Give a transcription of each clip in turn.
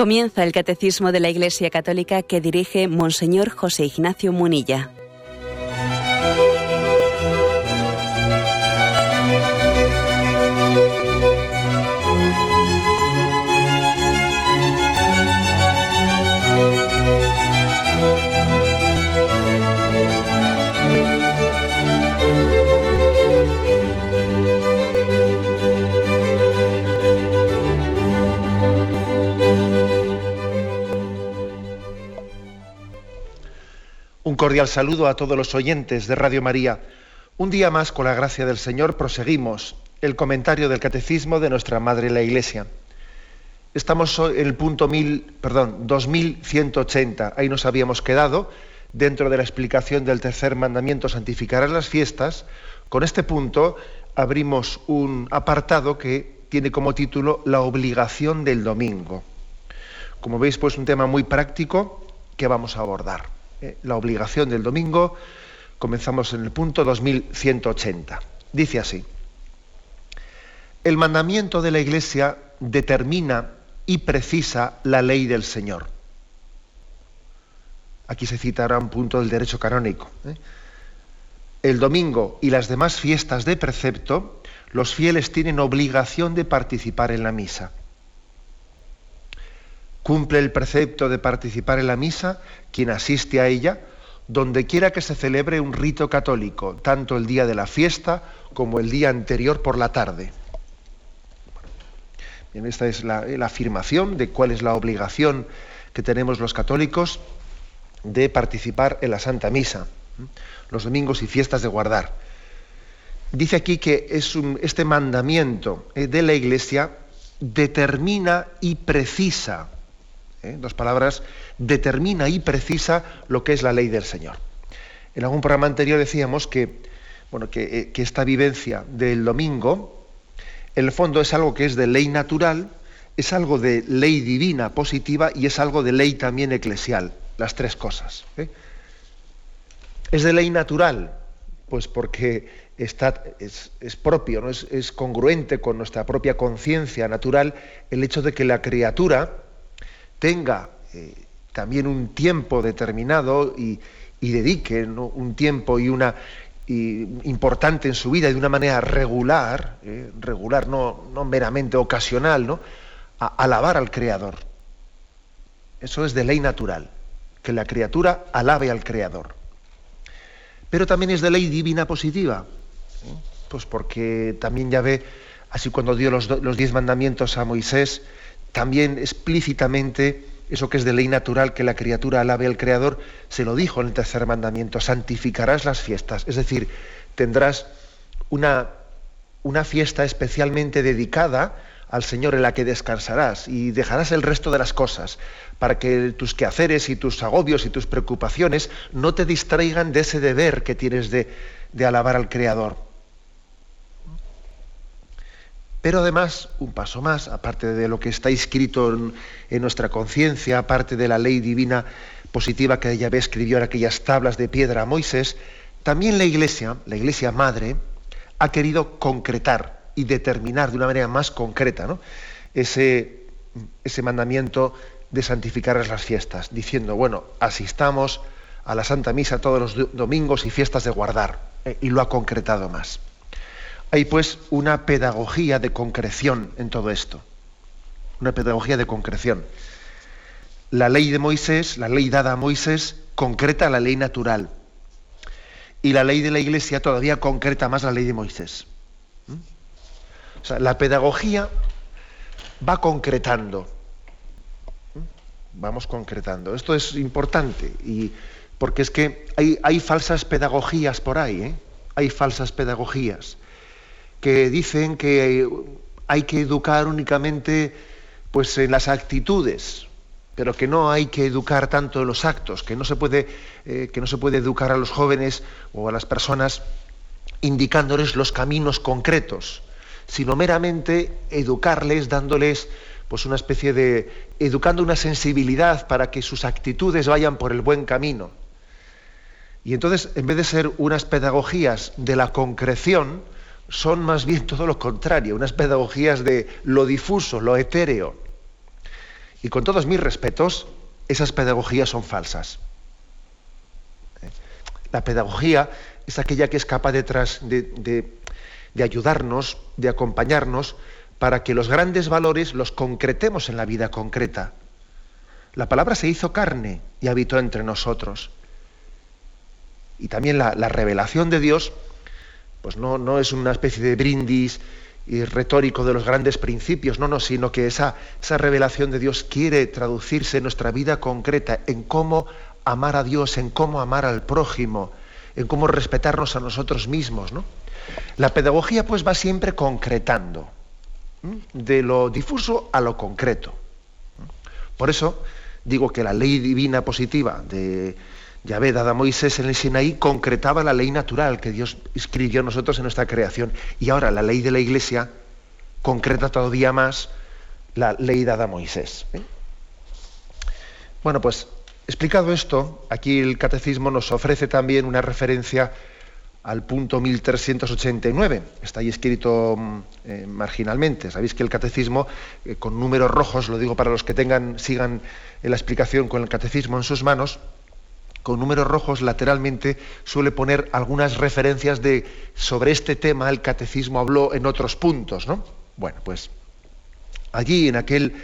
Comienza el Catecismo de la Iglesia Católica que dirige Monseñor José Ignacio Munilla. Cordial saludo a todos los oyentes de Radio María. Un día más, con la gracia del Señor, proseguimos el comentario del Catecismo de nuestra Madre la Iglesia. Estamos en el punto mil, perdón, 2180. Ahí nos habíamos quedado dentro de la explicación del tercer mandamiento, santificar las fiestas. Con este punto abrimos un apartado que tiene como título La obligación del domingo. Como veis, pues un tema muy práctico que vamos a abordar. Eh, la obligación del domingo. Comenzamos en el punto 2180. Dice así. El mandamiento de la Iglesia determina y precisa la ley del Señor. Aquí se citará un punto del derecho canónico. ¿eh? El domingo y las demás fiestas de precepto, los fieles tienen obligación de participar en la misa cumple el precepto de participar en la misa quien asiste a ella, donde quiera que se celebre un rito católico, tanto el día de la fiesta como el día anterior por la tarde. Bien, esta es la, afirmación de cuál es la obligación que tenemos los católicos de participar en la Santa Misa, los domingos y fiestas de guardar. Dice aquí que es este mandamiento eh, de la Iglesia determina y precisa ¿eh? dos palabras, determina y precisa lo que es la ley del Señor. En algún programa anterior decíamos que, bueno, eh, que esta vivencia del domingo, en el fondo es algo que es de ley natural, es algo de ley divina positiva y es algo de ley también eclesial, las tres cosas. ¿eh? Es de ley natural, pues porque está, es, propio, ¿no? es, es, congruente con nuestra propia conciencia natural el hecho de que la criatura, tenga eh, también un tiempo determinado y, dedique un tiempo y una importante en su vida de una manera regular, eh, regular, no, no, meramente ocasional, ¿no? a alabar al Creador. Eso es de ley natural, que la criatura alabe al Creador. Pero también es de ley divina positiva, ¿eh? pues porque también ya ve, así cuando dio los, los diez mandamientos a Moisés, también explícitamente eso que es de ley natural que la criatura alabe al Creador, se lo dijo en el tercer mandamiento, santificarás las fiestas, es decir, tendrás una, una fiesta especialmente dedicada al Señor en la que descansarás y dejarás el resto de las cosas para que tus quehaceres y tus agobios y tus preocupaciones no te distraigan de ese deber que tienes de, de alabar al Creador. Pero además, un paso más, aparte de lo que está escrito en, nuestra conciencia, aparte de la ley divina positiva que Yahvé escribió en aquellas tablas de piedra a Moisés, también la Iglesia, la Iglesia Madre, ha querido concretar y determinar de una manera más concreta ese, mandamiento de santificar las fiestas, diciendo, bueno, asistamos a la Santa Misa todos los domingos y fiestas de guardar, eh, y lo ha concretado más. Hay pues una pedagogía de concreción en todo esto. Una pedagogía de concreción. La ley de Moisés, la ley dada a Moisés, concreta la ley natural. Y la ley de la Iglesia todavía concreta más la ley de Moisés. ¿Mm? O sea, la pedagogía va concretando. ¿Mm? Vamos concretando. Esto es importante y porque es que hay, falsas pedagogías por ahí, ¿eh? hay falsas pedagogías que dicen que hay que educar únicamente pues, en las actitudes, pero que no hay que educar tanto en los actos, que no se puede, eh, que no se puede educar a los jóvenes o a las personas indicándoles los caminos concretos, sino meramente educarles, dándoles pues una especie de educando una sensibilidad para que sus actitudes vayan por el buen camino. Y entonces, en vez de ser unas pedagogías de la concreción, son más bien todo lo contrario, unas pedagogías de lo difuso, lo etéreo. Y con todos mis respetos, esas pedagogías son falsas. La pedagogía es aquella que es capaz de, de ayudarnos, de acompañarnos, para que los grandes valores los concretemos en la vida concreta. La palabra se hizo carne y habitó entre nosotros. Y también la, revelación de Dios, pues no, no, es una especie de brindis y retórico de los grandes principios, no, no, sino que esa, esa revelación de Dios quiere traducirse en nuestra vida concreta, en cómo amar a Dios, en cómo amar al prójimo, en cómo respetarnos a nosotros mismos. ¿no? La pedagogía pues va siempre concretando, de lo difuso a lo concreto. Por eso digo que la ley divina positiva de Yahvé dada Moisés en el Sinaí concretaba la ley natural que Dios escribió a nosotros en nuestra creación. Y ahora la ley de la Iglesia concreta todavía más la ley dada a Moisés. ¿eh? Bueno, pues explicado esto, aquí el catecismo nos ofrece también una referencia al punto 1389. Está ahí escrito mm, eh, marginalmente. Sabéis que el catecismo, eh, con números rojos, lo digo para los que tengan, sigan la explicación con el catecismo en sus manos, con números rojos lateralmente suele poner algunas referencias de sobre este tema el catecismo habló en otros puntos, ¿no? Bueno, pues allí en aquel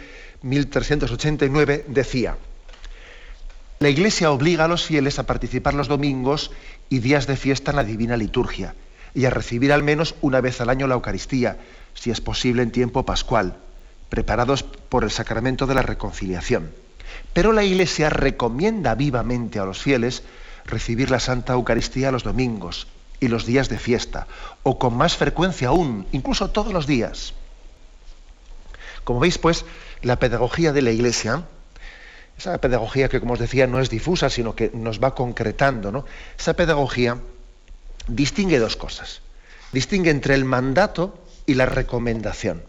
1389 decía, la Iglesia obliga a los fieles a participar los domingos y días de fiesta en la divina liturgia y a recibir al menos una vez al año la Eucaristía, si es posible en tiempo pascual, preparados por el sacramento de la reconciliación. Pero la Iglesia recomienda vivamente a los fieles recibir la Santa Eucaristía los domingos y los días de fiesta, o con más frecuencia aún, incluso todos los días. Como veis, pues, la pedagogía de la Iglesia, esa pedagogía que, como os decía, no es difusa, sino que nos va concretando, ¿no? Esa pedagogía distingue dos cosas. Distingue entre el mandato y la recomendación.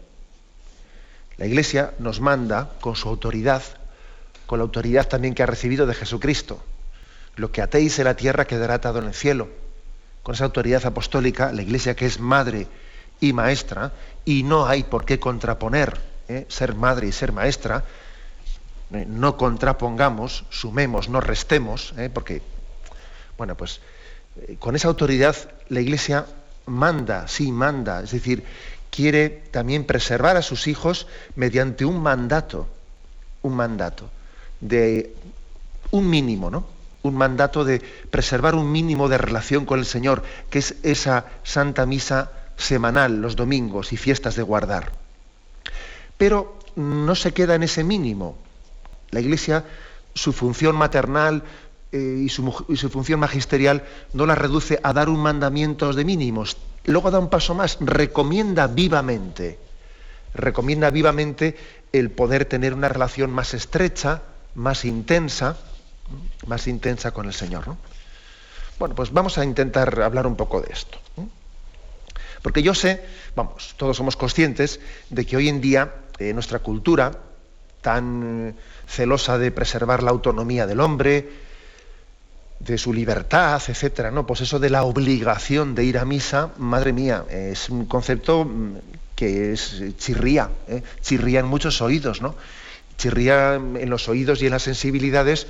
La Iglesia nos manda, con su autoridad, con la autoridad también que ha recibido de Jesucristo. Lo que atéis en la tierra quedará atado en el cielo. Con esa autoridad apostólica, la Iglesia que es madre y maestra, y no hay por qué contraponer ¿eh? ser madre y ser maestra, ¿eh? no contrapongamos, sumemos, no restemos, ¿eh? porque, bueno, pues con esa autoridad la Iglesia manda, sí, manda, es decir, quiere también preservar a sus hijos mediante un mandato, un mandato de un mínimo, ¿no? Un mandato de preservar un mínimo de relación con el Señor, que es esa Santa Misa semanal, los domingos y fiestas de guardar. Pero no se queda en ese mínimo. La Iglesia, su función maternal eh, y, su, y, su, función magisterial no la reduce a dar un mandamiento de mínimos. Luego da un paso más, recomienda vivamente, recomienda vivamente el poder tener una relación más estrecha, más intensa, más intensa con el Señor. ¿no? Bueno, pues vamos a intentar hablar un poco de esto. Porque yo sé, vamos, todos somos conscientes de que hoy en día eh, nuestra cultura, tan celosa de preservar la autonomía del hombre, de su libertad, etcétera, ¿no? Pues eso de la obligación de ir a misa, madre mía, es un concepto mm, que es chirría, ¿eh? chirría en muchos oídos, ¿no? Chirría en los oídos y en las sensibilidades,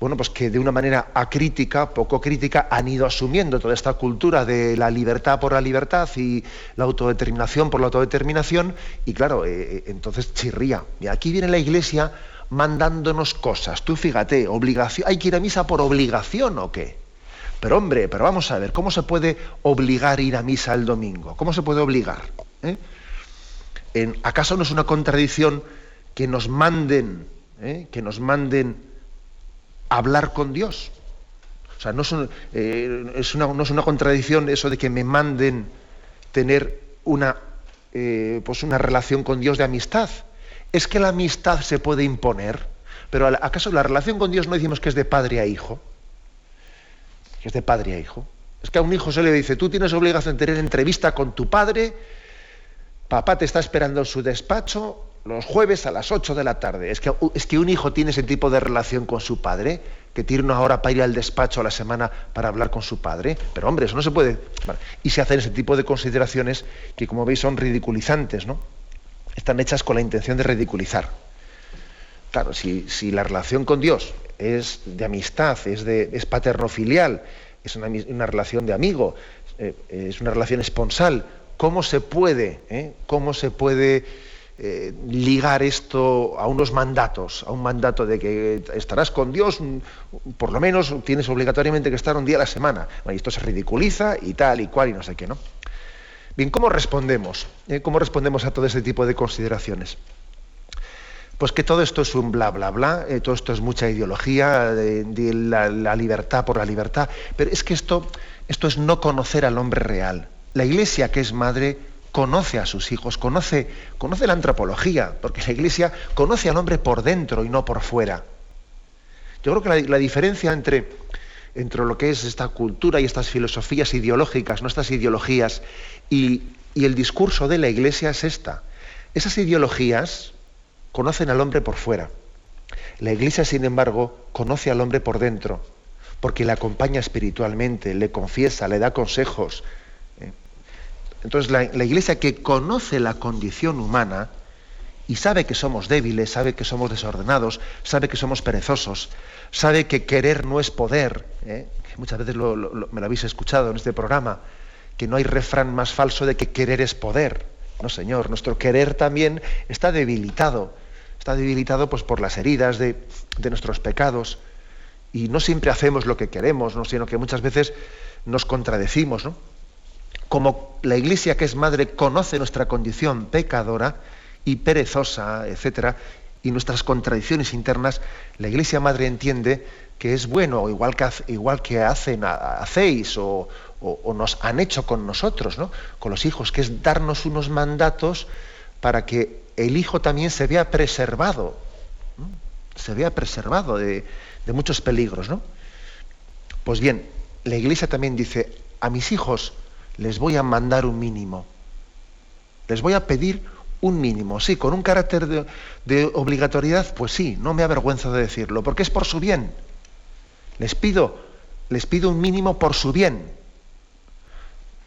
bueno, pues que de una manera acrítica, poco crítica, han ido asumiendo toda esta cultura de la libertad por la libertad y la autodeterminación por la autodeterminación, y claro, eh, eh, entonces chirría. Y aquí viene la iglesia mandándonos cosas. Tú fíjate, obligación, ¿hay que ir a misa por obligación o qué? Pero hombre, pero vamos a ver, ¿cómo se puede obligar a ir a misa el domingo? ¿Cómo se puede obligar? ¿Eh? ¿Acaso no es una contradicción que nos manden, ¿eh? que nos manden hablar con Dios. O sea, no es, eh, una, no es, una, contradicción eso de que me manden tener una, eh, pues una relación con Dios de amistad. Es que la amistad se puede imponer, pero ¿acaso la relación con Dios no decimos que es de padre a hijo? Que es de padre a hijo. Es que a un hijo se le dice, tú tienes obligación de tener entrevista con tu padre, papá te está esperando en su despacho, los jueves a las 8 de la tarde. Es que, es que un hijo tiene ese tipo de relación con su padre, que tiene una hora para ir al despacho a la semana para hablar con su padre. Pero hombre, eso no se puede. Y se hacen ese tipo de consideraciones que, como veis, son ridiculizantes, ¿no? Están hechas con la intención de ridiculizar. Claro, si, la relación con Dios es de amistad, es, de, es paterno-filial, es una, relación de amigo, eh, es una relación esponsal, ¿cómo se puede, eh, cómo se puede eh, ligar esto a unos mandatos, a un mandato de que estarás con Dios, mm, por lo menos tienes obligatoriamente que estar un día a la semana? y esto se ridiculiza y tal y cual y no sé qué, ¿no? Bien, ¿cómo respondemos? ¿Cómo respondemos a todo ese tipo de consideraciones? Pues que todo esto es un bla, bla, bla, eh, todo esto es mucha ideología, de, la, libertad por la libertad, pero es que esto, esto es no conocer al hombre real. La iglesia que es madre conoce a sus hijos, conoce, conoce la antropología, porque la iglesia conoce al hombre por dentro y no por fuera. Yo creo que la, diferencia entre, entre lo que es esta cultura y estas filosofías ideológicas, nuestras ideologías, y, y el discurso de la iglesia es esta. Esas ideologías, conocen al hombre por fuera. La iglesia, sin embargo, conoce al hombre por dentro, porque le acompaña espiritualmente, le confiesa, le da consejos. Entonces, la, iglesia que conoce la condición humana y sabe que somos débiles, sabe que somos desordenados, sabe que somos perezosos, sabe que querer no es poder, ¿eh? muchas veces me lo habéis escuchado en este programa, que no hay refrán más falso de que querer es poder. No, Señor, nuestro querer también está debilitado está debilitado pues, por las heridas de, nuestros pecados y no siempre hacemos lo que queremos, ¿no? sino que muchas veces nos contradecimos. ¿no? Como la Iglesia que es madre conoce nuestra condición pecadora y perezosa, etcétera, y nuestras contradicciones internas, la Iglesia madre entiende que es bueno, igual que, igual que hacen, hacéis o, o, nos han hecho con nosotros, ¿no? con los hijos, que es darnos unos mandatos para que el hijo también se vea preservado, se vea preservado de, muchos peligros. ¿no? Pues bien, la iglesia también dice, a mis hijos les voy a mandar un mínimo, les voy a pedir un mínimo, sí, con un carácter de, obligatoriedad, pues sí, no me avergüenzo de decirlo, porque es por su bien. Les pido, les pido un mínimo por su bien,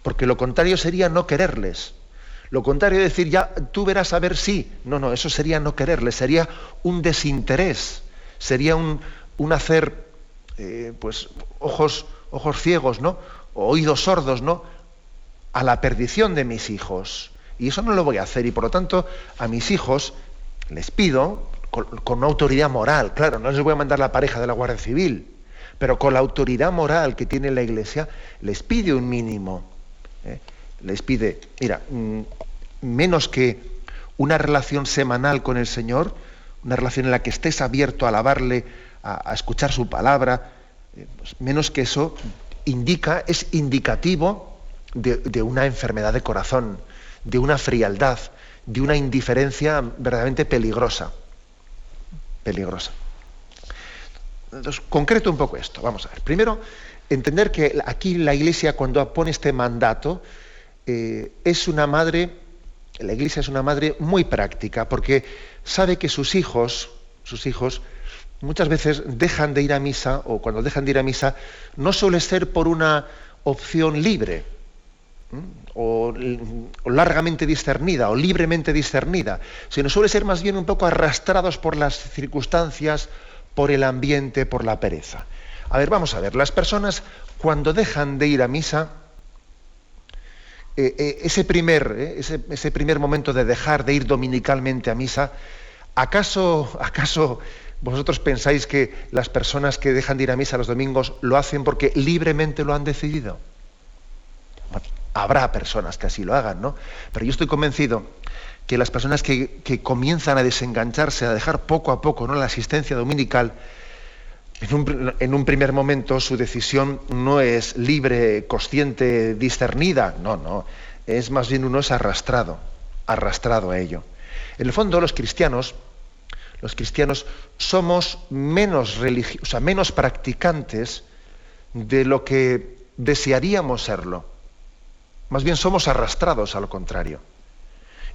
porque lo contrario sería no quererles. Lo contrario de decir, ya tú verás a ver si. No, no, eso sería no quererle, sería un desinterés, sería un, hacer, eh, pues, ojos, ojos ciegos, ¿no? O oídos sordos, ¿no? A la perdición de mis hijos. Y eso no lo voy a hacer. Y por lo tanto, a mis hijos les pido, con, una autoridad moral, claro, no les voy a mandar la pareja de la Guardia Civil, pero con la autoridad moral que tiene la Iglesia, les pide un mínimo. ¿eh? les pide, mira, mm, menos que una relación semanal con el Señor, una relación en la que estés abierto a alabarle, a, escuchar su palabra, eh, pues menos que eso indica, es indicativo de, una enfermedad de corazón, de una frialdad, de una indiferencia verdaderamente peligrosa. Peligrosa. Entonces, concreto un poco esto. Vamos a ver. Primero, entender que aquí la Iglesia, cuando pone este mandato, eh, es una madre, la iglesia es una madre muy práctica, porque sabe que sus hijos, sus hijos, muchas veces dejan de ir a misa, o cuando dejan de ir a misa, no suele ser por una opción libre, o, largamente discernida, o libremente discernida, sino suele ser más bien un poco arrastrados por las circunstancias, por el ambiente, por la pereza. A ver, vamos a ver, las personas cuando dejan de ir a misa, eh, eh, ese, primer, eh, ese, primer momento de dejar de ir dominicalmente a misa, ¿acaso, ¿acaso vosotros pensáis que las personas que dejan de ir a misa los domingos lo hacen porque libremente lo han decidido? Habrá personas que así lo hagan, ¿no? Pero yo estoy convencido que las personas que, comienzan a desengancharse, a dejar poco a poco la asistencia dominical, en un, primer momento su decisión no es libre, consciente, discernida, no, no, es más bien uno es arrastrado, arrastrado a ello. En el fondo los cristianos, los cristianos somos menos religiosos, o sea, menos practicantes de lo que desearíamos serlo. Más bien somos arrastrados a lo contrario.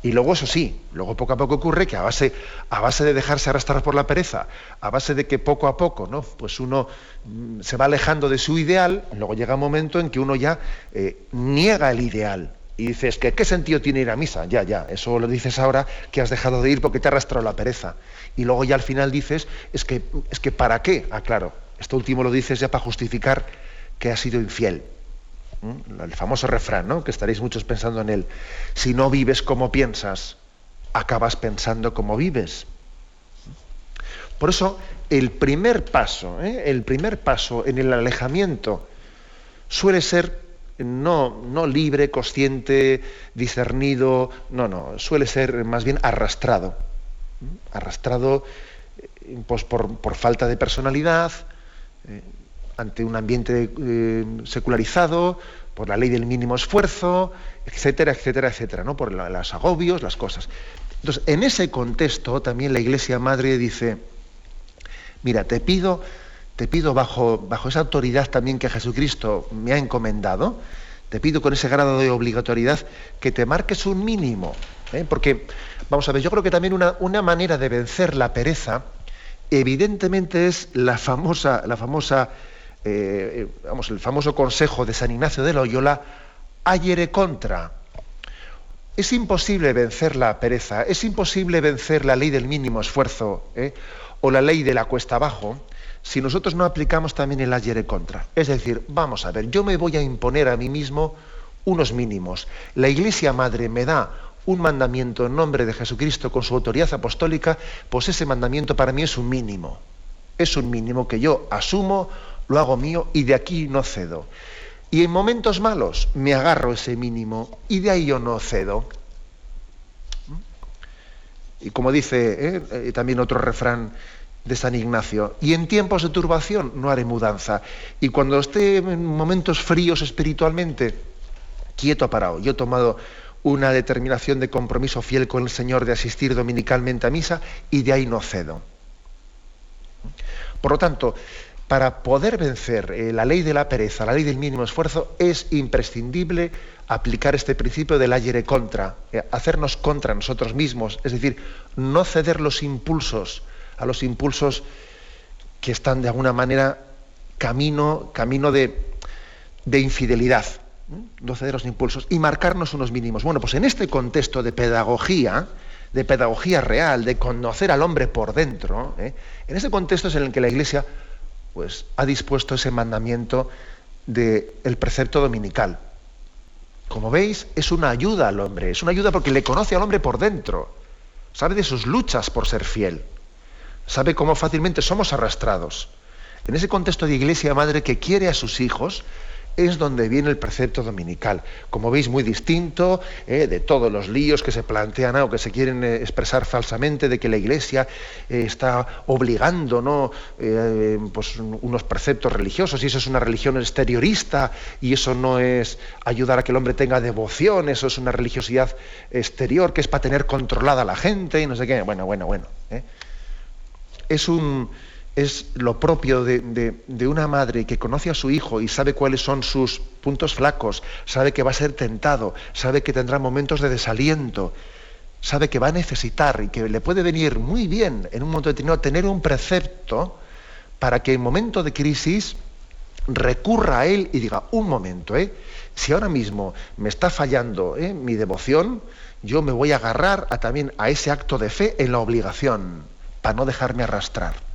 Y luego eso sí, luego poco a poco ocurre que a base, a base de dejarse arrastrar por la pereza, a base de que poco a poco, ¿no? Pues uno mm, se va alejando de su ideal, luego llega un momento en que uno ya eh, niega el ideal, Y dices, ¿qué, ¿qué sentido tiene ir a misa? Ya, ya, eso lo dices ahora que has dejado de ir porque te ha arrastrado la pereza. Y luego ya al final dices, es que, es que ¿para qué? Ah, claro, esto último lo dices ya para justificar que has sido infiel. ¿Mm? El famoso refrán, ¿no? Que estaréis muchos pensando en él. Si no vives como piensas, acabas pensando como vives. Por eso, el primer paso, ¿eh? el primer paso en el alejamiento suele ser no, no libre, consciente, discernido, no, no, suele ser más bien arrastrado. Arrastrado eh, pues, por, falta de personalidad, eh, ante un ambiente secularizado, por la ley del mínimo esfuerzo, etcétera, etcétera, etcétera, ¿no? por los agobios, las cosas. Entonces, en ese contexto también la Iglesia Madre dice, mira, te pido, te pido bajo, bajo esa autoridad también que Jesucristo me ha encomendado, te pido con ese grado de obligatoriedad que te marques un mínimo. ¿eh? Porque, vamos a ver, yo creo que también una, una, manera de vencer la pereza, evidentemente es la famosa, la famosa, eh, vamos, el famoso consejo de San Ignacio de Loyola, ayere contra. Es imposible vencer la pereza, es imposible vencer la ley del mínimo esfuerzo ¿eh? o la ley de la cuesta abajo si nosotros no aplicamos también el ayer contra. Es decir, vamos a ver, yo me voy a imponer a mí mismo unos mínimos. La Iglesia Madre me da un mandamiento en nombre de Jesucristo con su autoridad apostólica, pues ese mandamiento para mí es un mínimo. Es un mínimo que yo asumo, lo hago mío y de aquí no cedo. Y en momentos malos me agarro ese mínimo y de ahí yo no cedo. Y como dice ¿eh? Eh, también otro refrán de San Ignacio, y en tiempos de turbación no haré mudanza. Y cuando esté en momentos fríos espiritualmente, quieto parado, yo he tomado una determinación de compromiso fiel con el Señor de asistir dominicalmente a misa y de ahí no cedo. Por lo tanto, para poder vencer eh, la ley de la pereza, la ley del mínimo esfuerzo, es imprescindible aplicar este principio del ayer contra, eh, hacernos contra nosotros mismos, es decir, no ceder los impulsos, a los impulsos que están de alguna manera camino, camino de, de infidelidad, no ceder los impulsos y marcarnos unos mínimos. Bueno, pues en este contexto de pedagogía, de pedagogía real, de conocer al hombre por dentro, ¿eh? en ese contexto es en el que la Iglesia pues ha dispuesto ese mandamiento del precepto dominical. Como veis, es una ayuda al hombre, es una ayuda porque le conoce al hombre por dentro, sabe de sus luchas por ser fiel, sabe cómo fácilmente somos arrastrados. En ese contexto de iglesia madre que quiere a sus hijos, es donde viene el precepto dominical. Como veis, muy distinto eh, de todos los líos que se plantean o que se quieren eh, expresar falsamente de que la Iglesia eh, está obligando ¿no? pues, unos preceptos religiosos y eso es una religión exteriorista y eso no es ayudar a que el hombre tenga devoción, eso es una religiosidad exterior que es para tener controlada a la gente y no sé qué. Bueno, bueno, bueno. Es un es lo propio de, una madre que conoce a su hijo y sabe cuáles son sus puntos flacos, sabe que va a ser tentado, sabe que tendrá momentos de desaliento, sabe que va a necesitar y que le puede venir muy bien en un momento determinado tener un precepto para que en momento de crisis recurra a él y diga, un momento, ¿eh? si ahora mismo me está fallando ¿eh? mi devoción, yo me voy a agarrar también a ese acto de fe en la obligación, para no dejarme arrastrar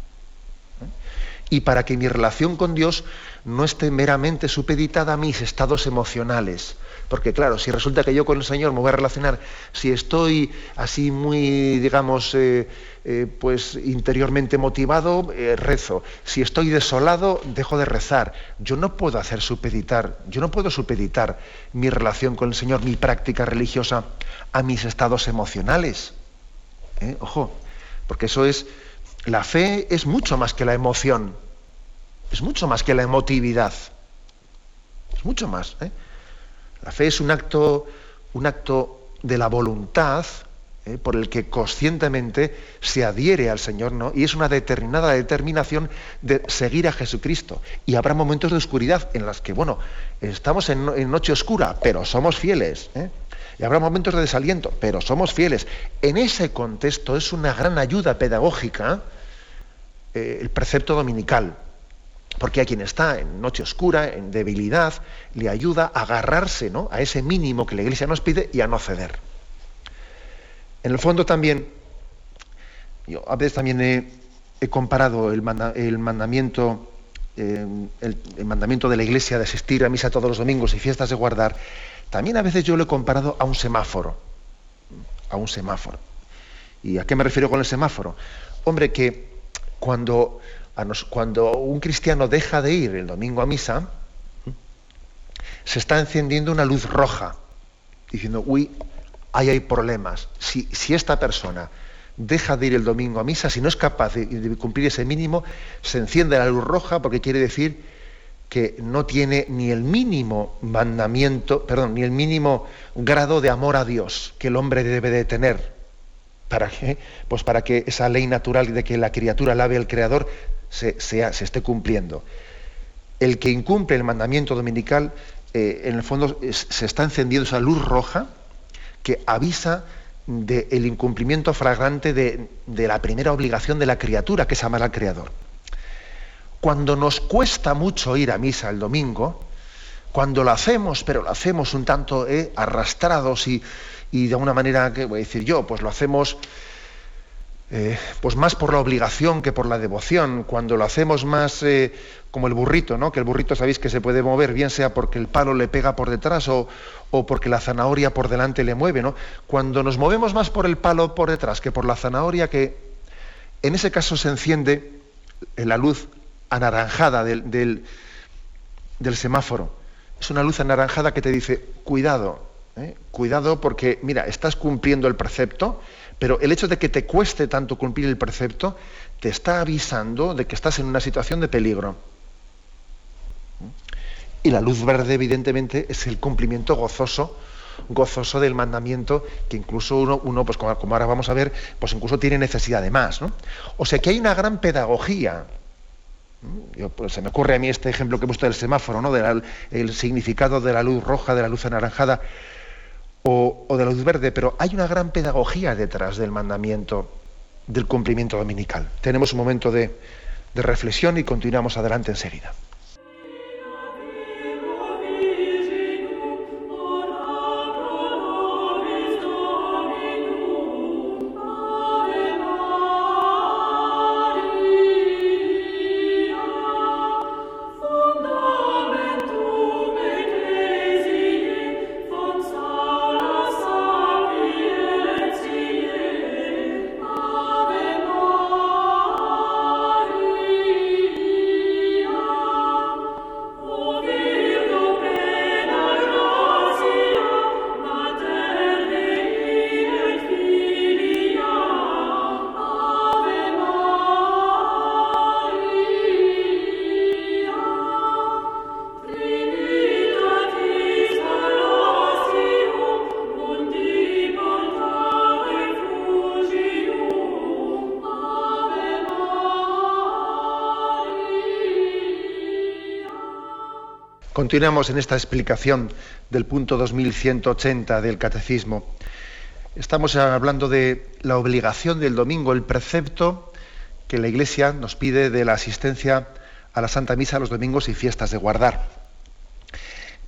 y para que mi relación con Dios no esté meramente supeditada a mis estados emocionales. Porque claro, si resulta que yo con el Señor me voy a relacionar, si estoy así muy, digamos, eh, eh, pues interiormente motivado, eh, rezo. Si estoy desolado, dejo de rezar. Yo no puedo hacer supeditar, yo no puedo supeditar mi relación con el Señor, mi práctica religiosa, a mis estados emocionales. Ojo, porque eso es la fe es mucho más que la emoción, es mucho más que la emotividad, es mucho más. ¿eh? La fe es un acto, un acto de la voluntad ¿eh? por el que conscientemente se adhiere al Señor, ¿no? Y es una determinada determinación de seguir a Jesucristo. Y habrá momentos de oscuridad en las que, bueno, estamos en, noche oscura, pero somos fieles. ¿eh? Y habrá momentos de desaliento, pero somos fieles. En ese contexto es una gran ayuda pedagógica eh, el precepto dominical. porque a quien está en noche oscura, en debilidad, le ayuda a agarrarse ¿no? a ese mínimo que la Iglesia nos pide y a no ceder. En el fondo también, yo a veces también he, comparado el, mandamiento, eh, el, mandamiento de la Iglesia de asistir a misa todos los domingos y fiestas de guardar, también a veces yo lo he comparado a un semáforo, a un semáforo. ¿Y a qué me refiero con el semáforo? Hombre, que cuando, cuando un cristiano deja de ir el domingo a misa, se está encendiendo una luz roja, diciendo, uy, ahí hay problemas. Si, si, esta persona deja de ir el domingo a misa, si no es capaz de, cumplir ese mínimo, se enciende la luz roja porque quiere decir que no tiene ni el mínimo mandamiento, perdón, ni el mínimo grado de amor a Dios que el hombre debe de tener. ¿Para qué? Pues para que esa ley natural de que la criatura lave al Creador se, se esté cumpliendo. El que incumple el mandamiento dominical, eh, en el fondo se está encendiendo esa luz roja que avisa del incumplimiento flagrante de, la primera obligación de la criatura, que es amar al Creador. Cuando nos cuesta mucho ir a misa el domingo, cuando lo hacemos, pero lo hacemos un tanto eh, arrastrados y, de alguna manera, ¿qué voy a decir yo? Pues lo hacemos eh, pues más por la obligación que por la devoción, cuando lo hacemos más eh, como el burrito, ¿no? que el burrito sabéis que se puede mover, bien sea porque el palo le pega por detrás o, porque la zanahoria por delante le mueve. ¿no? Cuando nos movemos más por el palo por detrás que por la zanahoria, que en ese caso se enciende la luz anaranjada del, del, semáforo. Es una luz anaranjada que te dice, cuidado, ¿eh? cuidado porque, mira, estás cumpliendo el precepto, pero el hecho de que te cueste tanto cumplir el precepto te está avisando de que estás en una situación de peligro. Y la luz verde, evidentemente, es el cumplimiento gozoso, gozoso del mandamiento, que incluso uno, uno pues como, ahora vamos a ver, pues incluso tiene necesidad de más. O sea que hay una gran pedagogía. Pues, se me ocurre a mí este ejemplo que he puesto del semáforo, ¿no? el significado de la luz roja, de la luz anaranjada o, de la luz verde, pero hay una gran pedagogía detrás del mandamiento del cumplimiento dominical. Tenemos un momento de, de reflexión y continuamos adelante enseguida. Continuamos en esta explicación del punto 2180 del Catecismo. Estamos hablando de la obligación del domingo, el precepto que la Iglesia nos pide de la asistencia a la Santa Misa los domingos y fiestas de guardar.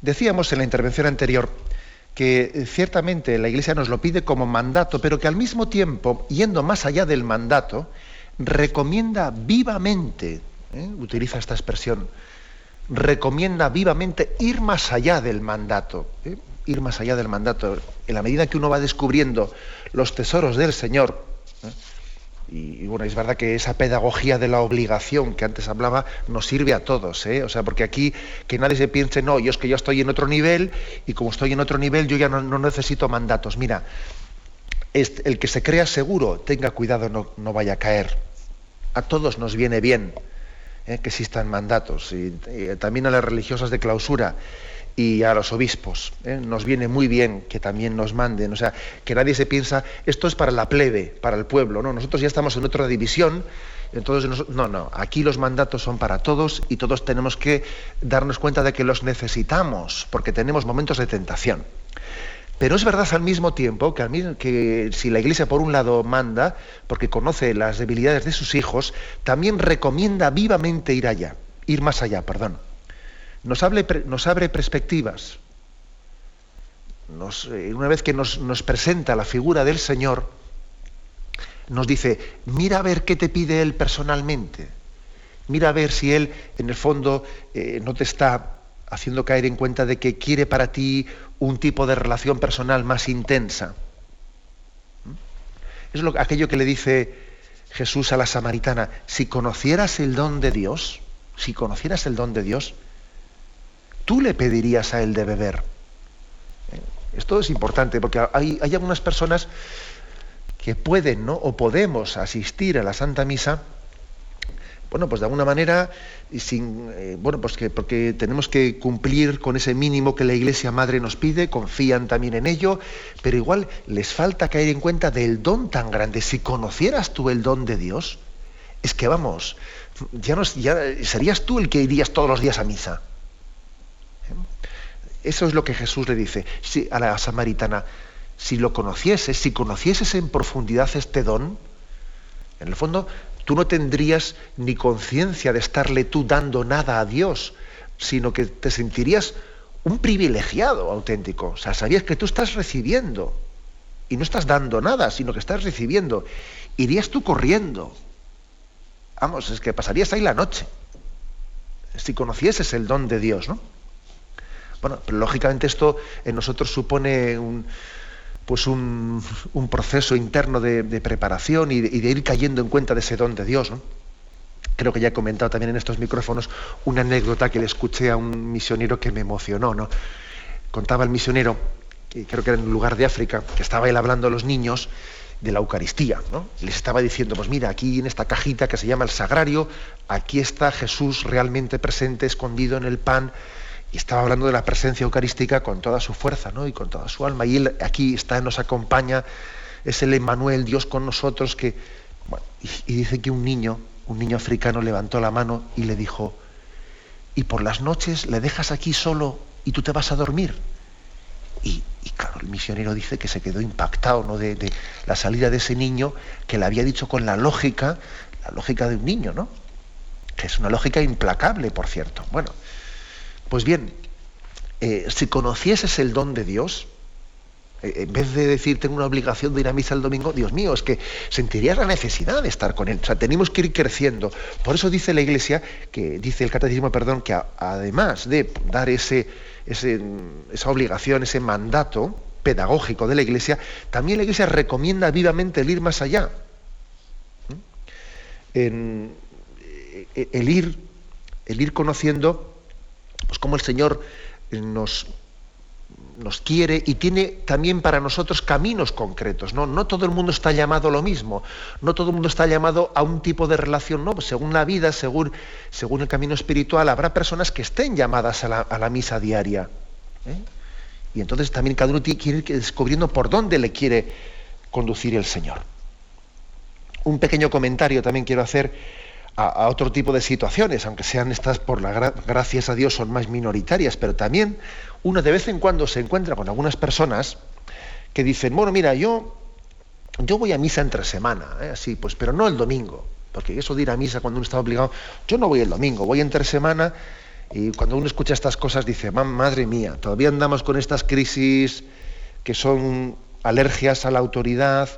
Decíamos en la intervención anterior que eh, ciertamente la Iglesia nos lo pide como mandato, pero que al mismo tiempo, yendo más allá del mandato, recomienda vivamente, ¿eh? utiliza esta expresión, recomienda vivamente ir más allá del mandato, ¿eh? ir más allá del mandato. En la medida que uno va descubriendo los tesoros del Señor, ¿eh? y, bueno, es verdad que esa pedagogía de la obligación que antes hablaba nos sirve a todos, ¿eh? o sea, porque aquí que nadie se piense, no, yo es que yo estoy en otro nivel y como estoy en otro nivel yo ya no, necesito mandatos. Mira, el que se crea seguro, tenga cuidado, no vaya a caer. A todos nos viene bien eh, que existan mandatos, y, también a las religiosas de clausura y a los obispos. Eh, nos viene muy bien que también nos manden, o sea, que nadie se piensa, esto es para la plebe, para el pueblo, no, nosotros ya estamos en otra división, entonces no, no, aquí los mandatos son para todos y todos tenemos que darnos cuenta de que los necesitamos, porque tenemos momentos de tentación. Pero es verdad al mismo tiempo que, que, si la Iglesia por un lado manda, porque conoce las debilidades de sus hijos, también recomienda vivamente ir allá. ir más allá, perdón. Nos, nos abre perspectivas. Eh, una vez que nos, nos, presenta la figura del Señor, nos dice, mira a ver qué te pide Él personalmente. Mira a ver si Él, en el fondo, eh, no te está haciendo caer en cuenta de que quiere para ti un tipo de relación personal más intensa. ¿Mm? Es lo, aquello que le dice Jesús a la samaritana, si conocieras el don de Dios, si conocieras el don de Dios, tú le pedirías a él de beber. Eh, esto es importante porque hay, algunas personas que pueden ¿no? o podemos asistir a la Santa Misa bueno, pues de alguna manera, sin, eh, bueno, pues que, porque tenemos que cumplir con ese mínimo que la Iglesia Madre nos pide, confían también en ello, pero igual les falta caer en cuenta del don tan grande. Si conocieras tú el don de Dios, es que vamos, ya, no, ya serías tú el que irías todos los días a misa. ¿Eh? Eso es lo que Jesús le dice a la samaritana. Si lo conocieses, si conocieses en profundidad este don, en el fondo tú no tendrías ni conciencia de estarle tú dando nada a Dios, sino que te sentirías un privilegiado auténtico. O sea, sabías que tú estás recibiendo y no estás dando nada, sino que estás recibiendo. Irías tú corriendo. Vamos, es que pasarías ahí la noche. Si conocieses el don de Dios, ¿no? Bueno, pero lógicamente esto en nosotros supone un, pues un, proceso interno de, preparación y de, ir cayendo en cuenta de ese don de Dios. Creo que ya he comentado también en estos micrófonos una anécdota que le escuché a un misionero que me emocionó. ¿no? Contaba el misionero, que creo que era en un lugar de África, que estaba él hablando a los niños de la Eucaristía. ¿no? Les estaba diciendo, pues mira, aquí en esta cajita que se llama el sagrario, aquí está Jesús realmente presente, escondido en el pan y estaba hablando de la presencia eucarística con toda su fuerza ¿no? y con toda su alma. Y él aquí está, nos acompaña, es el Emmanuel, Dios con nosotros, que. y, dice que un niño, un niño africano, levantó la mano y le dijo: Y por las noches le dejas aquí solo y tú te vas a dormir. Y, claro, el misionero dice que se quedó impactado ¿no? de, de, la salida de ese niño que le había dicho con la lógica, la lógica de un niño, ¿no? Que es una lógica implacable, por cierto. Bueno, pues bien, eh, si conocieses el don de Dios, eh, en vez de decir tengo una obligación de ir a misa el domingo, Dios mío, es que sentirías la necesidad de estar con Él. O sea, tenemos que ir creciendo. Por eso dice la Iglesia, que dice el catecismo, perdón, que además de dar ese, esa obligación, ese mandato pedagógico de la Iglesia, también la Iglesia recomienda vivamente el ir más allá. ¿Mm? En, eh, el ir, el ir conociendo pues cómo el Señor eh, nos, nos quiere y tiene también para nosotros caminos concretos. ¿no? no todo el mundo está llamado a lo mismo, no todo el mundo está llamado a un tipo de relación, no, pues según la vida, según, según el camino espiritual, habrá personas que estén llamadas a la, misa diaria. ¿eh? Y entonces también cada uno quiere ir descubriendo por dónde le quiere conducir el Señor. Un pequeño comentario también quiero hacer a, otro tipo de situaciones, aunque sean estas por la gracias a Dios son más minoritarias, pero también uno de vez en cuando se encuentra con algunas personas que dicen, bueno, mira, yo, yo voy a misa entre semana, ¿eh? así, pues, pero no el domingo, porque eso de ir a misa cuando uno está obligado, yo no voy el domingo, voy entre semana y cuando uno escucha estas cosas dice, madre mía, todavía andamos con estas crisis que son alergias a la autoridad,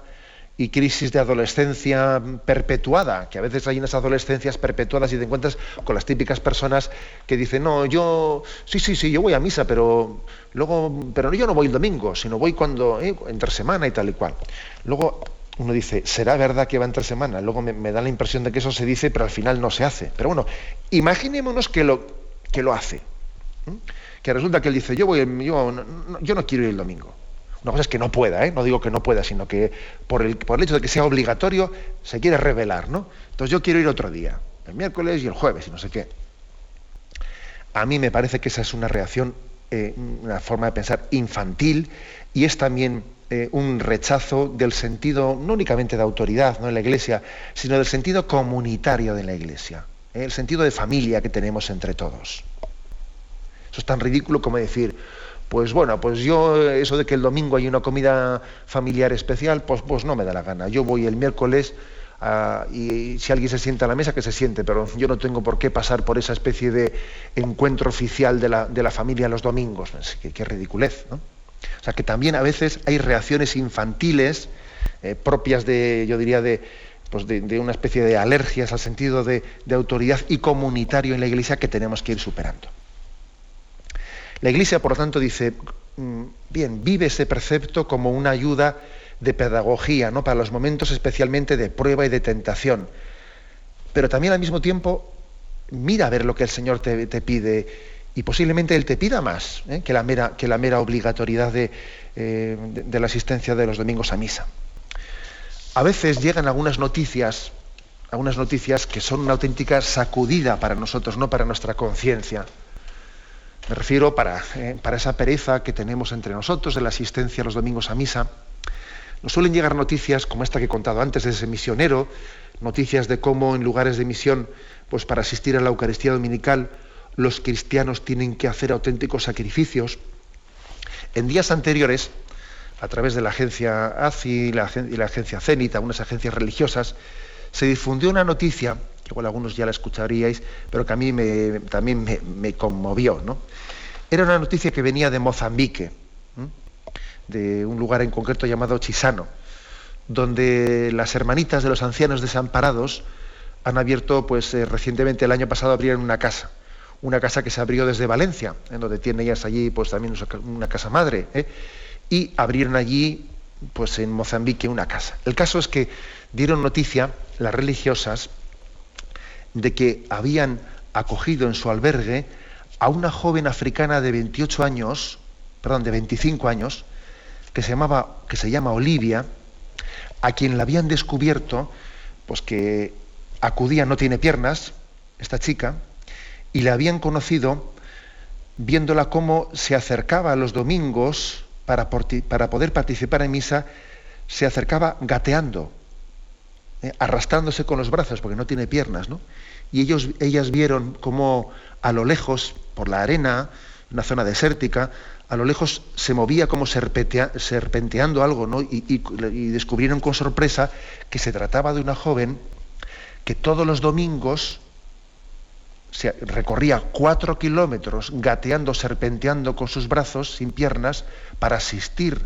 y crisis de adolescencia perpetuada, que a veces hay unas adolescencias perpetuadas y te encuentras con las típicas personas que dicen, no, yo, sí, sí, sí, yo voy a misa, pero luego, pero yo no voy el domingo, sino voy cuando, eh, entre semana y tal y cual. Luego uno dice, ¿será verdad que va entre semana? Luego me, da la impresión de que eso se dice, pero al final no se hace. Pero bueno, imaginémonos que lo, que lo hace. Que resulta que él dice, yo, voy, yo, yo no quiero ir el domingo. Una cosa es que no pueda, ¿eh? no digo que no pueda, sino que por el, por el hecho de que sea obligatorio se quiere revelar, ¿no? Entonces yo quiero ir otro día, el miércoles y el jueves y no sé qué. A mí me parece que esa es una reacción, eh, una forma de pensar infantil y es también eh, un rechazo del sentido, no únicamente de autoridad ¿no? en la Iglesia, sino del sentido comunitario de la Iglesia, el sentido de familia que tenemos entre todos. Eso es tan ridículo como decir, pues bueno, pues yo eso de que el domingo hay una comida familiar especial, pues, pues no me da la gana. Yo voy el miércoles ah, y si alguien se sienta a la mesa, que se siente, pero yo no tengo por qué pasar por esa especie de encuentro oficial de la, familia los domingos. Qué, ridiculez, ¿no? O sea, que también a veces hay reacciones infantiles eh, propias de, yo diría, de, pues de, una especie de alergias al sentido de autoridad y comunitario en la Iglesia que tenemos que ir superando. La Iglesia, por lo tanto, dice, mm, bien, vive ese precepto como una ayuda de pedagogía, ¿no? para los momentos especialmente de prueba y de tentación. Pero también al mismo tiempo, mira a ver lo que el Señor te, pide y posiblemente Él te pida más ¿eh? que, la mera, que, la mera, obligatoriedad eh, de, de, la asistencia de los domingos a misa. A veces llegan algunas noticias, algunas noticias que son una auténtica sacudida para nosotros, no para nuestra conciencia. Me refiero para, eh, para esa pereza que tenemos entre nosotros de la asistencia los domingos a misa nos suelen llegar noticias como esta que he contado antes de ese misionero, noticias de cómo en lugares de misión, pues para asistir a la Eucaristía Dominical, los cristianos tienen que hacer auténticos sacrificios. En días anteriores, a través de la agencia ACI y la, agencia CENIT, algunas agencias religiosas, se difundió una noticia, igual algunos ya la escucharíais, pero que a mí también me, conmovió. ¿no? Era una noticia que venía de Mozambique de un lugar en concreto llamado Chisano, donde las hermanitas de los ancianos desamparados han abierto, pues eh, recientemente el año pasado abrieron una casa, una casa que se abrió desde Valencia, en donde tienen ellas allí pues también una casa madre, ¿eh? y abrieron allí, pues en Mozambique, una casa. El caso es que dieron noticia las religiosas de que habían acogido en su albergue a una joven africana de 28 años, perdón, de 25 años, que se, llamaba, que se llama Olivia, a quien la habían descubierto, pues que acudía, no tiene piernas, esta chica, y la habían conocido viéndola cómo se acercaba los domingos para, para poder participar en misa, se acercaba gateando, eh, arrastrándose con los brazos, porque no tiene piernas, ¿no? Y ellos, ellas vieron cómo a lo lejos, por la arena, una zona desértica, a lo lejos se movía como serpenteando algo, ¿no? Y, descubrieron con sorpresa que se trataba de una joven que todos los domingos se recorría cuatro kilómetros gateando, serpenteando con sus brazos sin piernas para asistir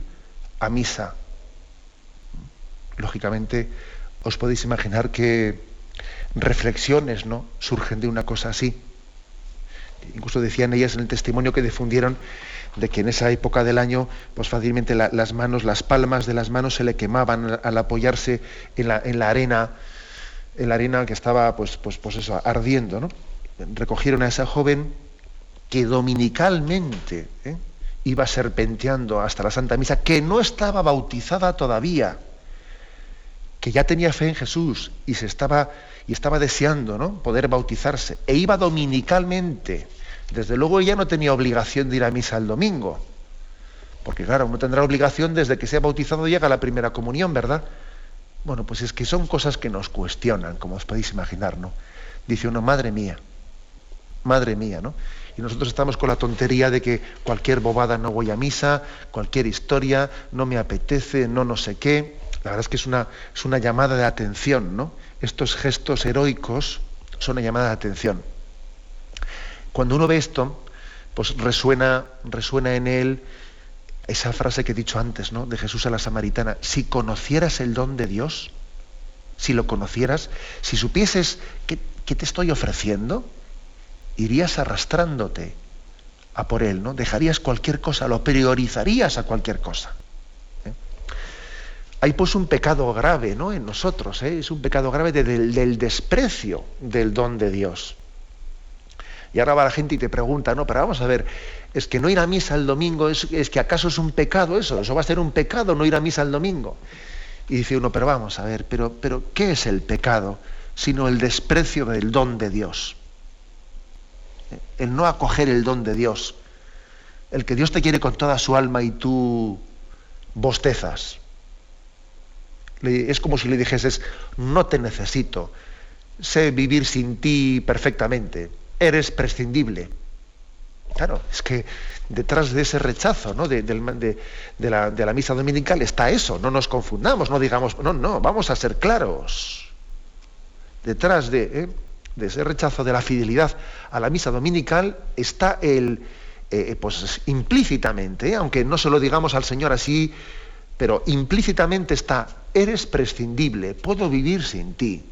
a misa. Lógicamente, os podéis imaginar que reflexiones ¿no? surgen de una cosa así. Incluso decían ellas en el testimonio que difundieron de que en esa época del año, pues fácilmente las manos, las palmas de las manos se le quemaban al apoyarse en la, en la arena, en la arena que estaba pues, pues, pues ardiendo. Recogieron a esa joven que dominicalmente ¿eh? iba serpenteando hasta la Santa Misa, que no estaba bautizada todavía, que ya tenía fe en Jesús y se estaba y estaba deseando ¿no? poder bautizarse, e iba dominicalmente desde luego ella no tenía obligación de ir a misa el domingo, porque claro, uno tendrá obligación desde que sea bautizado llega a la primera comunión, ¿verdad? Bueno, pues es que son cosas que nos cuestionan, como os podéis imaginar, ¿no? Dice uno, madre mía, madre mía, ¿no? Y nosotros estamos con la tontería de que cualquier bobada no voy a misa, cualquier historia, no me apetece, no no sé qué. La verdad es que es una, es una llamada de atención, ¿no? Estos gestos heroicos son una llamada de atención. Cuando uno ve esto, pues resuena, resuena en él esa frase que he dicho antes, ¿no? De Jesús a la samaritana. Si conocieras el don de Dios, si lo conocieras, si supieses qué, te estoy ofreciendo, irías arrastrándote a por él, ¿no? Dejarías cualquier cosa, lo priorizarías a cualquier cosa. Hay pues un pecado grave, ¿no? En nosotros, ¿eh? es un pecado grave del desprecio del don de Dios. Y ahora va la gente y te pregunta, no, pero vamos a ver, es que no ir a misa el domingo, es, que acaso es un pecado eso, eso va a ser un pecado no ir a misa el domingo. Y dice uno, pero vamos a ver, pero, pero ¿qué es el pecado? Sino el desprecio del don de Dios. El no acoger el don de Dios. El que Dios te quiere con toda su alma y tú bostezas. Es como si le dijeses, no te necesito, sé vivir sin ti perfectamente eres prescindible. Claro, es que detrás de ese rechazo ¿no? de, la, misa dominical está eso, no nos confundamos, no digamos, no, no, vamos a ser claros. detrás de, ¿eh? de ese rechazo de la fidelidad a la misa dominical está el, eh, pues implícitamente, aunque no se lo digamos al Señor así, pero implícitamente está, eres prescindible, puedo vivir sin ti.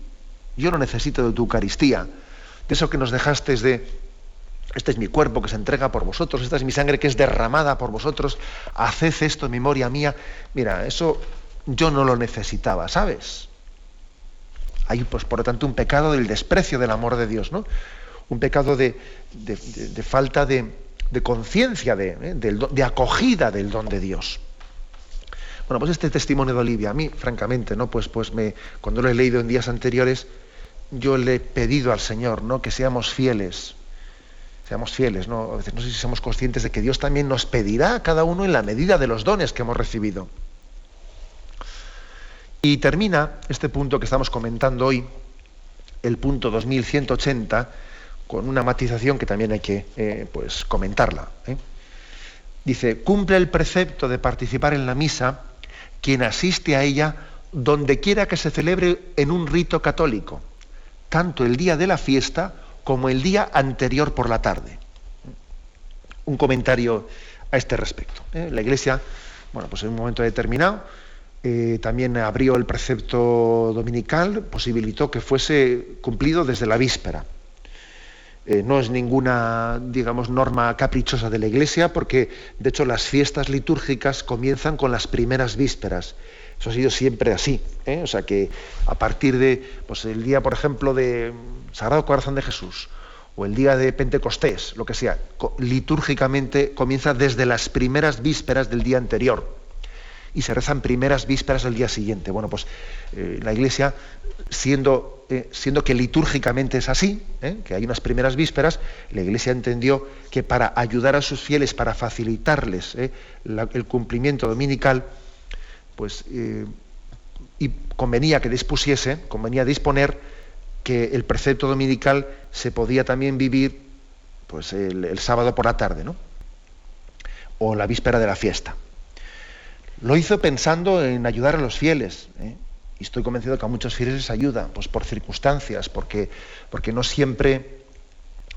Yo no necesito de tu Eucaristía, de eso que nos dejaste de, este es mi cuerpo que se entrega por vosotros, esta es mi sangre que es derramada por vosotros, haced esto en memoria mía. Mira, eso yo no lo necesitaba, ¿sabes? Hay, pues, por lo tanto, un pecado del desprecio del amor de Dios, ¿no? Un pecado de, falta de, conciencia, ¿eh? de, acogida del don de Dios. Bueno, pues este testimonio de Olivia, a mí, francamente, ¿no? Pues, pues me, cuando lo he leído en días anteriores, yo le he pedido al Señor, ¿no? Que seamos fieles, seamos fieles, ¿no? A veces no sé si somos conscientes de que Dios también nos pedirá a cada uno en la medida de los dones que hemos recibido. Y termina este punto que estamos comentando hoy, el punto 2180, con una matización que también hay que eh, pues, comentarla. ¿eh? Dice, cumple el precepto de participar en la misa quien asiste a ella donde quiera que se celebre en un rito católico, tanto el día de la fiesta como el día anterior por la tarde. Un comentario a este respecto. ¿eh? La Iglesia, bueno, pues en un momento determinado, eh, también abrió el precepto dominical, posibilitó que fuese cumplido desde la víspera. Eh, no es ninguna, digamos, norma caprichosa de la Iglesia, porque de hecho las fiestas litúrgicas comienzan con las primeras vísperas. Eso ha sido siempre así. ¿eh? O sea que a partir de, pues el día, por ejemplo, de Sagrado Corazón de Jesús, o el día de Pentecostés, lo que sea, litúrgicamente comienza desde las primeras vísperas del día anterior y se rezan primeras vísperas del día siguiente. Bueno, pues eh, la Iglesia, siendo, eh, siendo que litúrgicamente es así, eh, que hay unas primeras vísperas, la Iglesia entendió que para ayudar a sus fieles, para facilitarles el cumplimiento dominical, pues convenía que dispusiese, convenía disponer que el precepto dominical se podía también vivir pues el, el sábado por la tarde, ¿no? O la víspera de la fiesta. Lo hizo pensando en ayudar a los fieles. ¿eh? Y estoy convencido que a muchos fieles les ayuda, pues por circunstancias, porque, porque no siempre,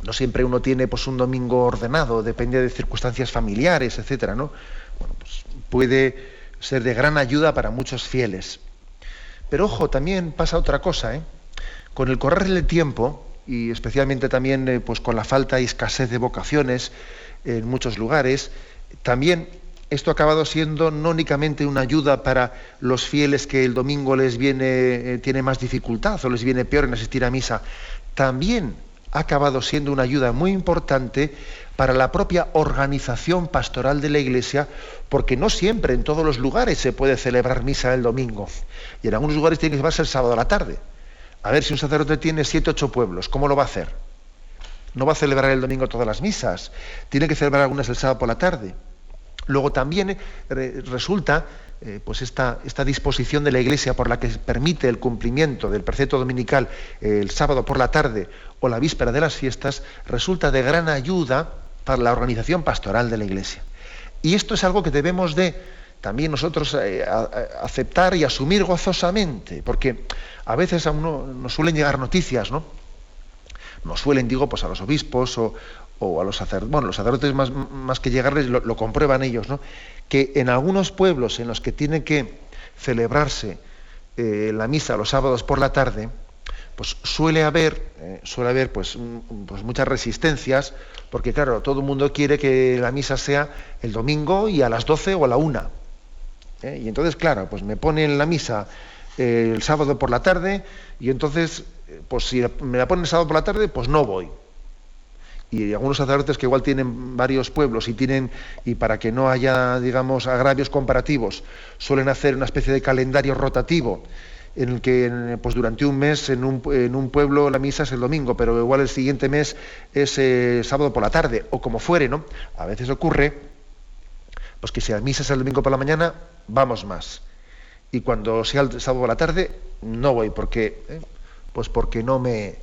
no siempre uno tiene pues, un domingo ordenado, depende de circunstancias familiares, etcétera, ¿no? Bueno, pues puede ser de gran ayuda para muchos fieles. Pero ojo, también pasa otra cosa, ¿eh? Con el correr del tiempo, y especialmente también eh, pues con la falta y escasez de vocaciones en muchos lugares, también esto ha acabado siendo no únicamente una ayuda para los fieles que el domingo les viene, eh, tiene más dificultad o les viene peor en asistir a misa, también ha acabado siendo una ayuda muy importante para la propia organización pastoral de la Iglesia, porque no siempre en todos los lugares se puede celebrar misa el domingo. Y en algunos lugares tiene que ser el sábado a la tarde. A ver si un sacerdote tiene siete, ocho pueblos, ¿cómo lo va a hacer? No va a celebrar el domingo todas las misas, tiene que celebrar algunas el sábado por la tarde. Luego también eh, resulta eh, pues esta, esta, disposición de la Iglesia por la que permite el cumplimiento del precepto dominical eh, el sábado por la tarde o la víspera de las fiestas, resulta de gran ayuda para la organización pastoral de la Iglesia. Y esto es algo que debemos de también nosotros aceptar y asumir gozosamente, porque a veces a uno nos suelen llegar noticias, ¿no? Nos suelen, digo, pues a los obispos o, o a los sacerdotes, bueno, los sacerdotes más, que llegarles lo, comprueban ellos, ¿no? que en algunos pueblos en los que tiene que celebrarse eh, la misa los sábados por la tarde, pues suele haber, eh, suele haber pues, pues, muchas resistencias, porque claro, todo el mundo quiere que la misa sea el domingo y a las 12 o a la 1. ¿eh? Y entonces, claro, pues me ponen la misa el sábado por la tarde y entonces, pues si me la ponen el sábado por la tarde, pues no voy y algunos sacerdotes que igual tienen varios pueblos y tienen y para que no haya digamos agravios comparativos suelen hacer una especie de calendario rotativo en el que pues durante un mes en un, en un pueblo la misa es el domingo pero igual el siguiente mes es eh, sábado por la tarde o como fuere no a veces ocurre pues que si la misa es el domingo por la mañana vamos más. Y cuando sea el sábado por la tarde no voy porque eh, pues porque no me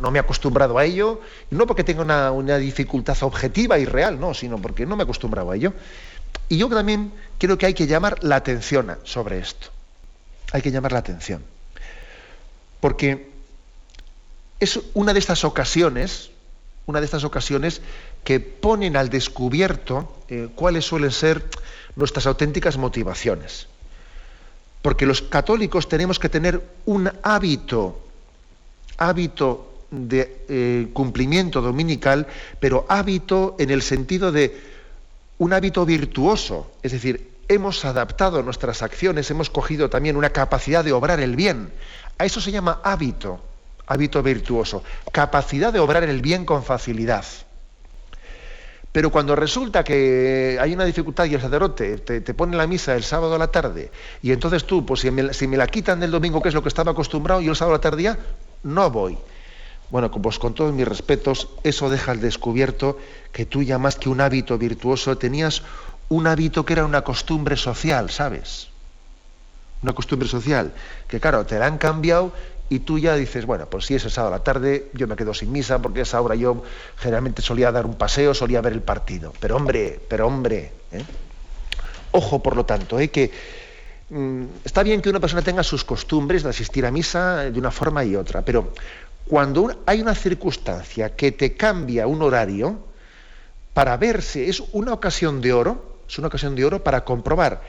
no me he acostumbrado a ello, no porque tenga una, dificultad objetiva y real, no, sino porque no me he acostumbrado a ello. Y yo también creo que hay que llamar la atención sobre esto. Hay que llamar la atención. Porque es una de estas ocasiones, una de estas ocasiones que ponen al descubierto eh, cuáles suelen ser nuestras auténticas motivaciones. Porque los católicos tenemos que tener un hábito, hábito de eh, cumplimiento dominical, pero hábito en el sentido de un hábito virtuoso, es decir, hemos adaptado nuestras acciones, hemos cogido también una capacidad de obrar el bien. A eso se llama hábito, hábito virtuoso, capacidad de obrar el bien con facilidad. Pero cuando resulta que hay una dificultad y el sacerdote te, pone la misa el sábado a la tarde, y entonces tú, pues si me, la quitan del domingo, que es lo que estaba acostumbrado, yo el sábado a la tarde ya no voy. Bueno, pues con todos mis respetos, eso deja al descubierto que tú ya más que un hábito virtuoso tenías un hábito que era una costumbre social, ¿sabes? Una costumbre social, que claro, te la han cambiado y tú ya dices, bueno, pues si es sábado a la tarde, yo me quedo sin misa, porque esa hora yo generalmente solía dar un paseo, solía ver el partido. Pero hombre, pero hombre, ¿eh? ojo por lo tanto, ¿eh? que está bien que una persona tenga sus costumbres de asistir a misa de una forma y otra, pero cuando hay una circunstancia que te cambia un horario, para verse, es una ocasión de oro, es una ocasión de oro para comprobar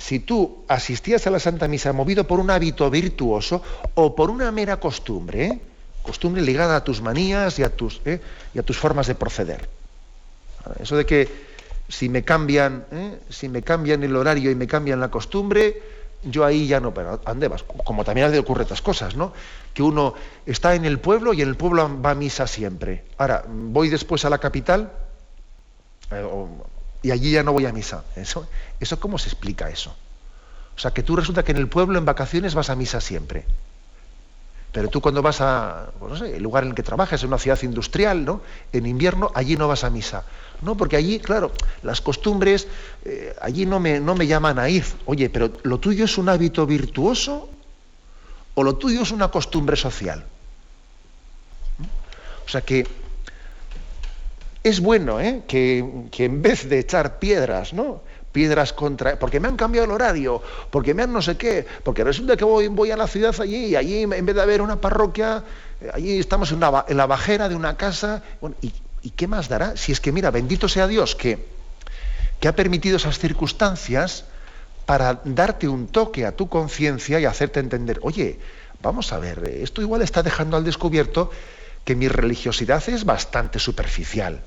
si tú asistías a la Santa Misa movido por un hábito virtuoso o por una mera costumbre, ¿eh? costumbre ligada a tus manías y a tus, ¿eh? y a tus formas de proceder. Eso de que si me cambian, ¿eh? si me cambian el horario y me cambian la costumbre, yo ahí ya no, pero ¿dónde vas? Como también ocurre otras cosas, ¿no? Que uno está en el pueblo y en el pueblo va a misa siempre. Ahora, voy después a la capital y allí ya no voy a misa. ¿Eso, ¿Eso cómo se explica eso? O sea, que tú resulta que en el pueblo en vacaciones vas a misa siempre. Pero tú cuando vas a, pues no sé, el lugar en el que trabajas, en una ciudad industrial, ¿no? En invierno, allí no vas a misa. No, porque allí, claro, las costumbres, eh, allí no me, no me llaman a ir. Oye, pero ¿lo tuyo es un hábito virtuoso o lo tuyo es una costumbre social? O sea que es bueno ¿eh? que, en vez de echar piedras, ¿no? Piedras contra. Porque me han cambiado el horario, porque me han no sé qué, porque resulta que voy, voy a la ciudad allí y allí en vez de haber una parroquia, eh, allí estamos en, en la bajera de una casa. ¿y, qué más dará? Si es que, mira, bendito sea Dios que, que ha permitido esas circunstancias para darte un toque a tu conciencia y hacerte entender, oye, vamos a ver, esto igual está dejando al descubierto que mi religiosidad es bastante superficial.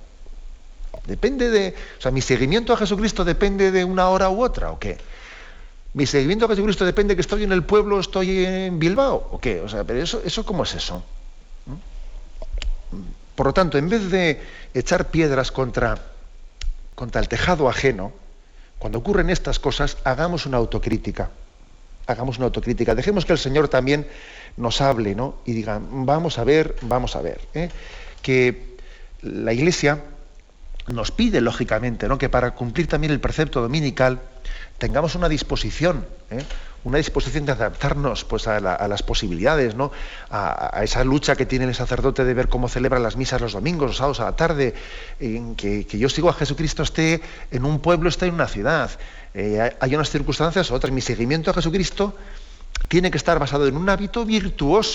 Depende de, o sea, mi seguimiento a Jesucristo depende de una hora u otra, ¿o qué? Mi seguimiento a Jesucristo depende de que estoy en el pueblo, estoy en Bilbao, ¿o qué? O sea, pero eso, eso ¿cómo es eso? Por lo tanto, en vez de echar piedras contra, contra el tejado ajeno, cuando ocurren estas cosas, hagamos una autocrítica. Hagamos una autocrítica. Dejemos que el Señor también nos hable, ¿no? Y diga, vamos a ver, vamos a ver. ¿eh? Que la Iglesia nos pide, lógicamente, ¿no? que para cumplir también el precepto dominical tengamos una disposición, ¿eh? Una disposición de adaptarnos pues, a, las posibilidades, ¿no? A, esa lucha que tiene el sacerdote de ver cómo celebra las misas los domingos, los sábados a la tarde, en que, yo sigo a Jesucristo esté en un pueblo, esté en una ciudad. Eh, hay unas circunstancias, otras. Mi seguimiento a Jesucristo tiene que estar basado en un hábito virtuoso